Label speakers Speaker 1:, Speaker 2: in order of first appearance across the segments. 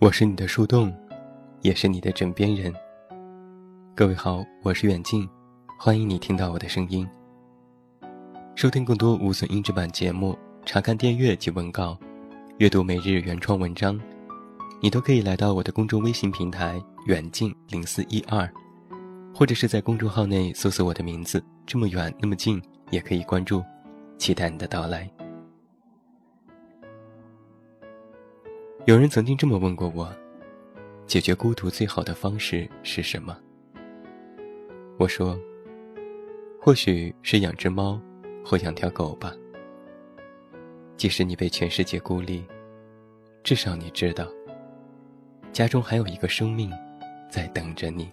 Speaker 1: 我是你的树洞，也是你的枕边人。各位好，我是远近，欢迎你听到我的声音。收听更多无损音质版节目，查看电阅及文稿，阅读每日原创文章，你都可以来到我的公众微信平台远近零四一二，或者是在公众号内搜索我的名字，这么远那么近，也可以关注，期待你的到来。有人曾经这么问过我：解决孤独最好的方式是什么？我说：或许是养只猫，或养条狗吧。即使你被全世界孤立，至少你知道，家中还有一个生命在等着你。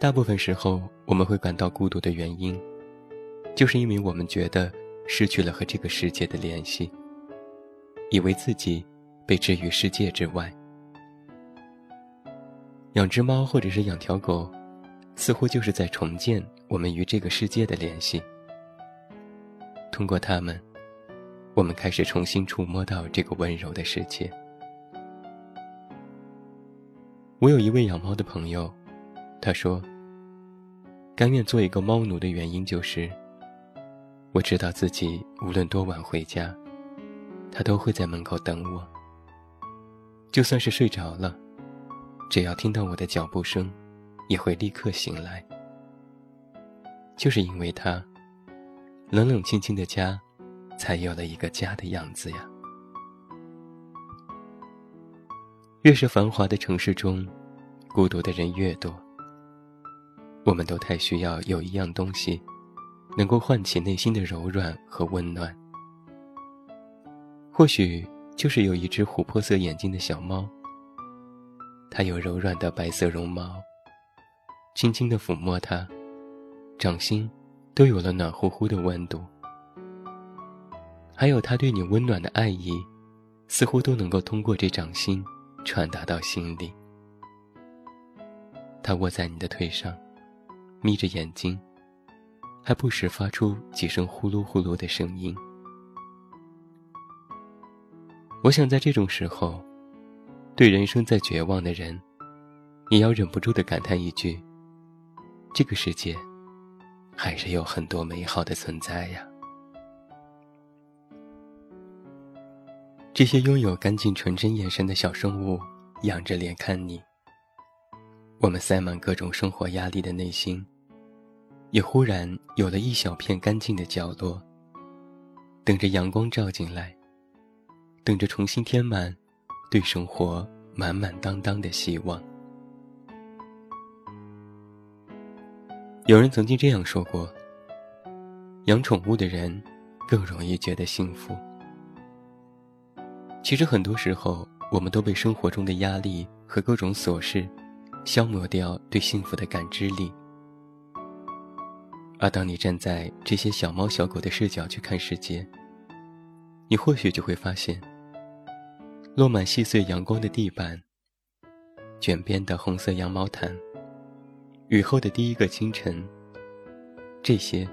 Speaker 1: 大部分时候，我们会感到孤独的原因，就是因为我们觉得。失去了和这个世界的联系，以为自己被置于世界之外。养只猫或者是养条狗，似乎就是在重建我们与这个世界的联系。通过它们，我们开始重新触摸到这个温柔的世界。我有一位养猫的朋友，他说：“甘愿做一个猫奴的原因就是。”我知道自己无论多晚回家，他都会在门口等我。就算是睡着了，只要听到我的脚步声，也会立刻醒来。就是因为他，冷冷清清的家，才有了一个家的样子呀。越是繁华的城市中，孤独的人越多。我们都太需要有一样东西。能够唤起内心的柔软和温暖，或许就是有一只琥珀色眼睛的小猫。它有柔软的白色绒毛，轻轻地抚摸它，掌心都有了暖乎乎的温度。还有它对你温暖的爱意，似乎都能够通过这掌心传达到心里。它卧在你的腿上，眯着眼睛。还不时发出几声呼噜呼噜的声音。我想在这种时候，对人生在绝望的人，也要忍不住的感叹一句：这个世界，还是有很多美好的存在呀。这些拥有干净纯真眼神的小生物，仰着脸看你。我们塞满各种生活压力的内心。也忽然有了一小片干净的角落，等着阳光照进来，等着重新填满对生活满满当当的希望。有人曾经这样说过：养宠物的人更容易觉得幸福。其实很多时候，我们都被生活中的压力和各种琐事消磨掉对幸福的感知力。而当你站在这些小猫小狗的视角去看世界，你或许就会发现，落满细碎阳光的地板、卷边的红色羊毛毯、雨后的第一个清晨，这些，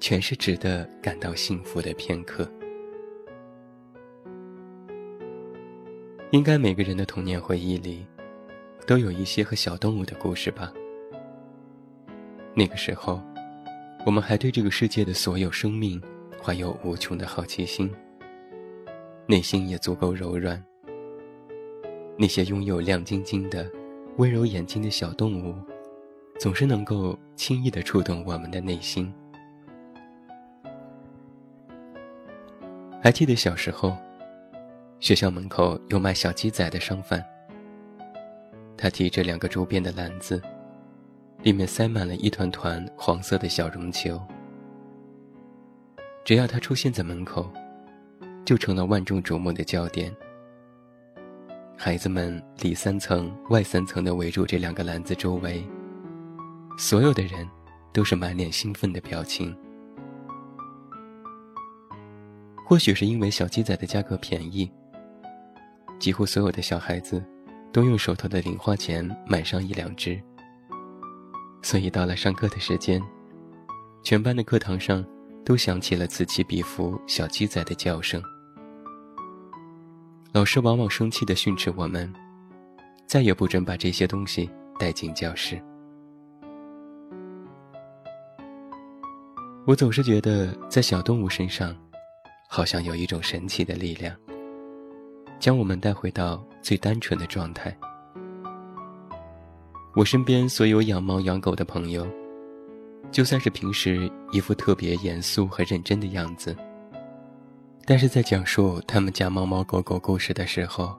Speaker 1: 全是值得感到幸福的片刻。应该每个人的童年回忆里，都有一些和小动物的故事吧？那个时候。我们还对这个世界的所有生命怀有无穷的好奇心，内心也足够柔软。那些拥有亮晶晶的、温柔眼睛的小动物，总是能够轻易地触动我们的内心。还记得小时候，学校门口有卖小鸡仔的商贩，他提着两个竹编的篮子。里面塞满了一团团黄色的小绒球，只要他出现在门口，就成了万众瞩目的焦点。孩子们里三层外三层的围住这两个篮子周围，所有的人都是满脸兴奋的表情。或许是因为小鸡仔的价格便宜，几乎所有的小孩子都用手头的零花钱买上一两只。所以到了上课的时间，全班的课堂上都响起了此起彼伏小鸡仔的叫声。老师往往生气地训斥我们，再也不准把这些东西带进教室。我总是觉得，在小动物身上，好像有一种神奇的力量，将我们带回到最单纯的状态。我身边所有养猫养狗的朋友，就算是平时一副特别严肃和认真的样子。但是在讲述他们家猫猫狗狗故事的时候，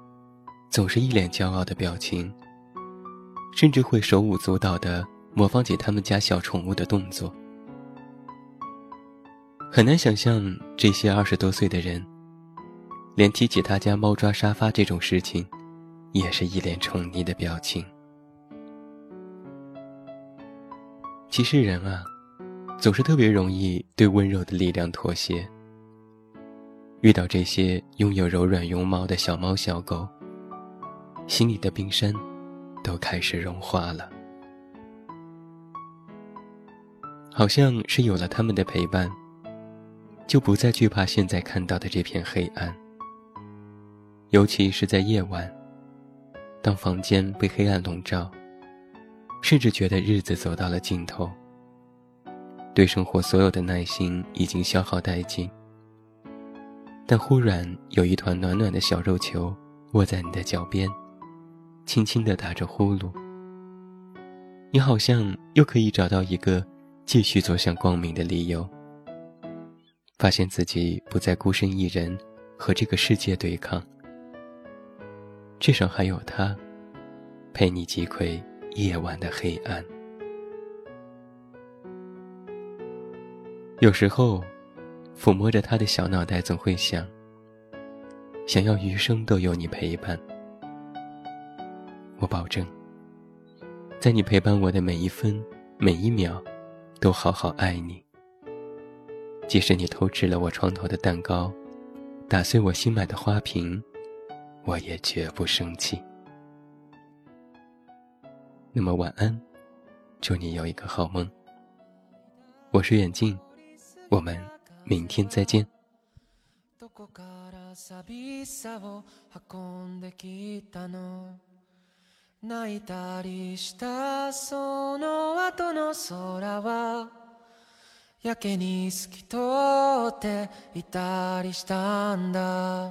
Speaker 1: 总是一脸骄傲的表情，甚至会手舞足蹈地模仿起他们家小宠物的动作。很难想象这些二十多岁的人，连提起他家猫抓沙发这种事情，也是一脸宠溺的表情。其实人啊，总是特别容易对温柔的力量妥协。遇到这些拥有柔软绒毛的小猫小狗，心里的冰山都开始融化了。好像是有了他们的陪伴，就不再惧怕现在看到的这片黑暗。尤其是在夜晚，当房间被黑暗笼罩，甚至觉得日子走到了尽头，对生活所有的耐心已经消耗殆尽。但忽然有一团暖暖的小肉球卧在你的脚边，轻轻地打着呼噜。你好像又可以找到一个继续走向光明的理由，发现自己不再孤身一人和这个世界对抗，至少还有他，陪你击溃夜晚的黑暗。有时候。抚摸着他的小脑袋，总会想：想要余生都有你陪伴。我保证，在你陪伴我的每一分每一秒，都好好爱你。即使你偷吃了我床头的蛋糕，打碎我新买的花瓶，我也绝不生气。那么晚安，祝你有一个好梦。我是远近，我们。明天再见。どこから寂しさを運んできたの泣いたりしたその後の空はやけに透き通っていたりしたんだ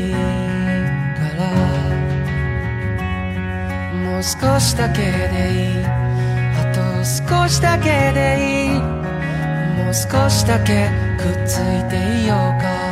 Speaker 1: 少しだけでいい。あと少しだけでいい。もう少しだけくっついていようか。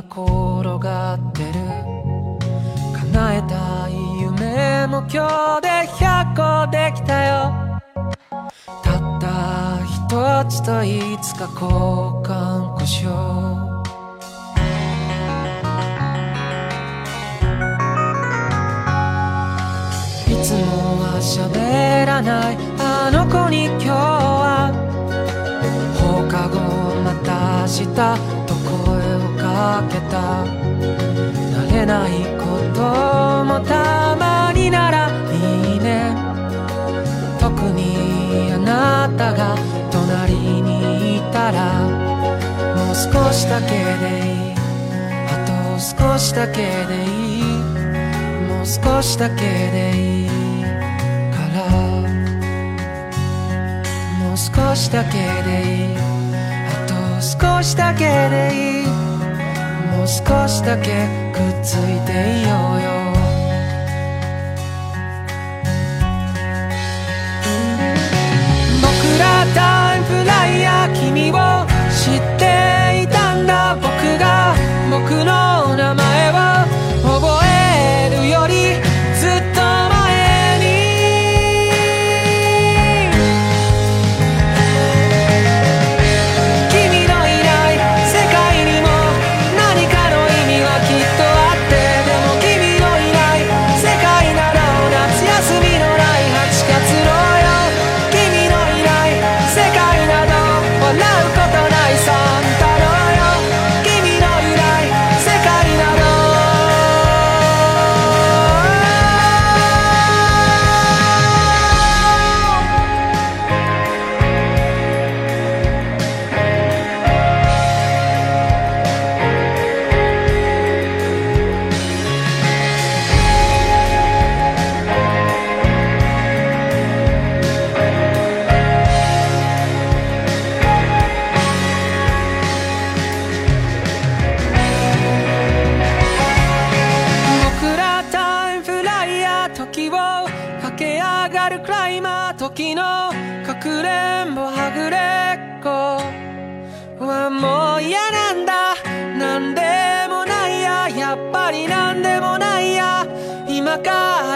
Speaker 1: 転がってる。叶えたい夢も今日で100個できたよ。たった一つといつか交換故障。いつもは喋らない。
Speaker 2: あの子に今日は放課後また明日と声をかけた。慣れないこともたまにならいいね。特にあなたが隣にいたらもう少しだけでいい。あと少しだけでいいもう少しだけでいい。からもう少しだけでいい。あと少しだけでいい。少しだけくっついていようよ。時のかくれんぼはぐれっこ。はもう嫌なんだ。なんでもないや。やっぱりなんでもないや。今から